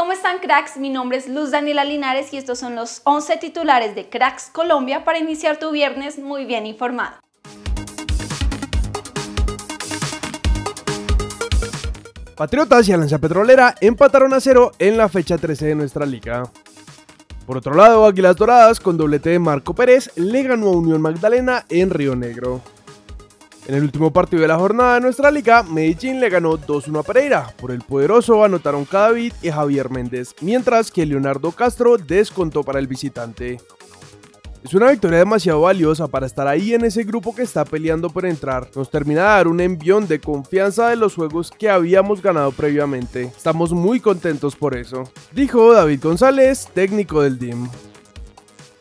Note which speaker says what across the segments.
Speaker 1: ¿Cómo están cracks? Mi nombre es Luz Daniela Linares y estos son los 11 titulares de Cracks Colombia para iniciar tu viernes muy bien informado.
Speaker 2: Patriotas y Alianza Petrolera empataron a cero en la fecha 13 de nuestra liga. Por otro lado, Águilas Doradas con doblete de Marco Pérez le ganó a Unión Magdalena en Río Negro. En el último partido de la jornada de nuestra liga, Medellín le ganó 2-1 a Pereira. Por el poderoso anotaron Cadavid y Javier Méndez, mientras que Leonardo Castro descontó para el visitante. Es una victoria demasiado valiosa para estar ahí en ese grupo que está peleando por entrar. Nos termina de dar un envión de confianza de los juegos que habíamos ganado previamente. Estamos muy contentos por eso. Dijo David González, técnico del DIM.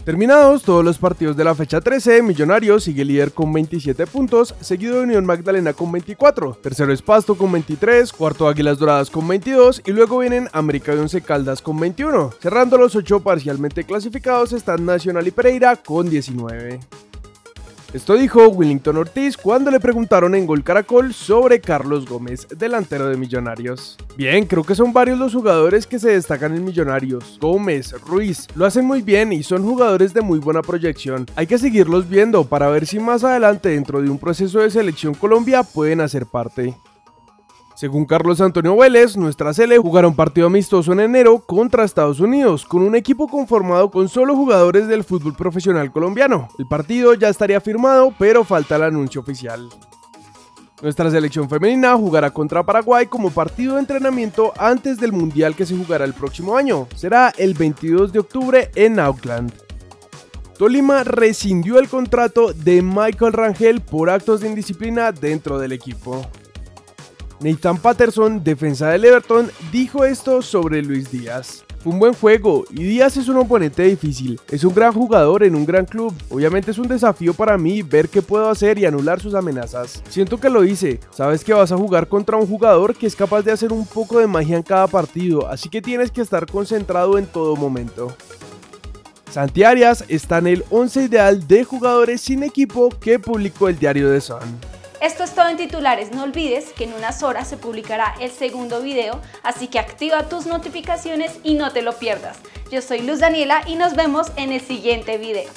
Speaker 2: Terminados todos los partidos de la fecha 13, Millonarios sigue líder con 27 puntos, seguido de Unión Magdalena con 24, tercero es Pasto con 23, cuarto Águilas Doradas con 22 y luego vienen América y Once Caldas con 21. Cerrando los 8 parcialmente clasificados están Nacional y Pereira con 19. Esto dijo Willington Ortiz cuando le preguntaron en Gol Caracol sobre Carlos Gómez, delantero de Millonarios. Bien, creo que son varios los jugadores que se destacan en Millonarios. Gómez, Ruiz, lo hacen muy bien y son jugadores de muy buena proyección. Hay que seguirlos viendo para ver si más adelante dentro de un proceso de selección Colombia pueden hacer parte. Según Carlos Antonio Vélez, nuestra Sele jugará un partido amistoso en enero contra Estados Unidos, con un equipo conformado con solo jugadores del fútbol profesional colombiano. El partido ya estaría firmado, pero falta el anuncio oficial. Nuestra selección femenina jugará contra Paraguay como partido de entrenamiento antes del Mundial que se jugará el próximo año. Será el 22 de octubre en Auckland. Tolima rescindió el contrato de Michael Rangel por actos de indisciplina dentro del equipo. Nathan Patterson, defensa del Everton, dijo esto sobre Luis Díaz. Fue un buen juego y Díaz es un oponente difícil. Es un gran jugador en un gran club. Obviamente es un desafío para mí ver qué puedo hacer y anular sus amenazas. Siento que lo hice. Sabes que vas a jugar contra un jugador que es capaz de hacer un poco de magia en cada partido, así que tienes que estar concentrado en todo momento. Santi Arias está en el 11 ideal de jugadores sin equipo que publicó el diario The Sun.
Speaker 1: Esto es todo en titulares, no olvides que en unas horas se publicará el segundo video, así que activa tus notificaciones y no te lo pierdas. Yo soy Luz Daniela y nos vemos en el siguiente video.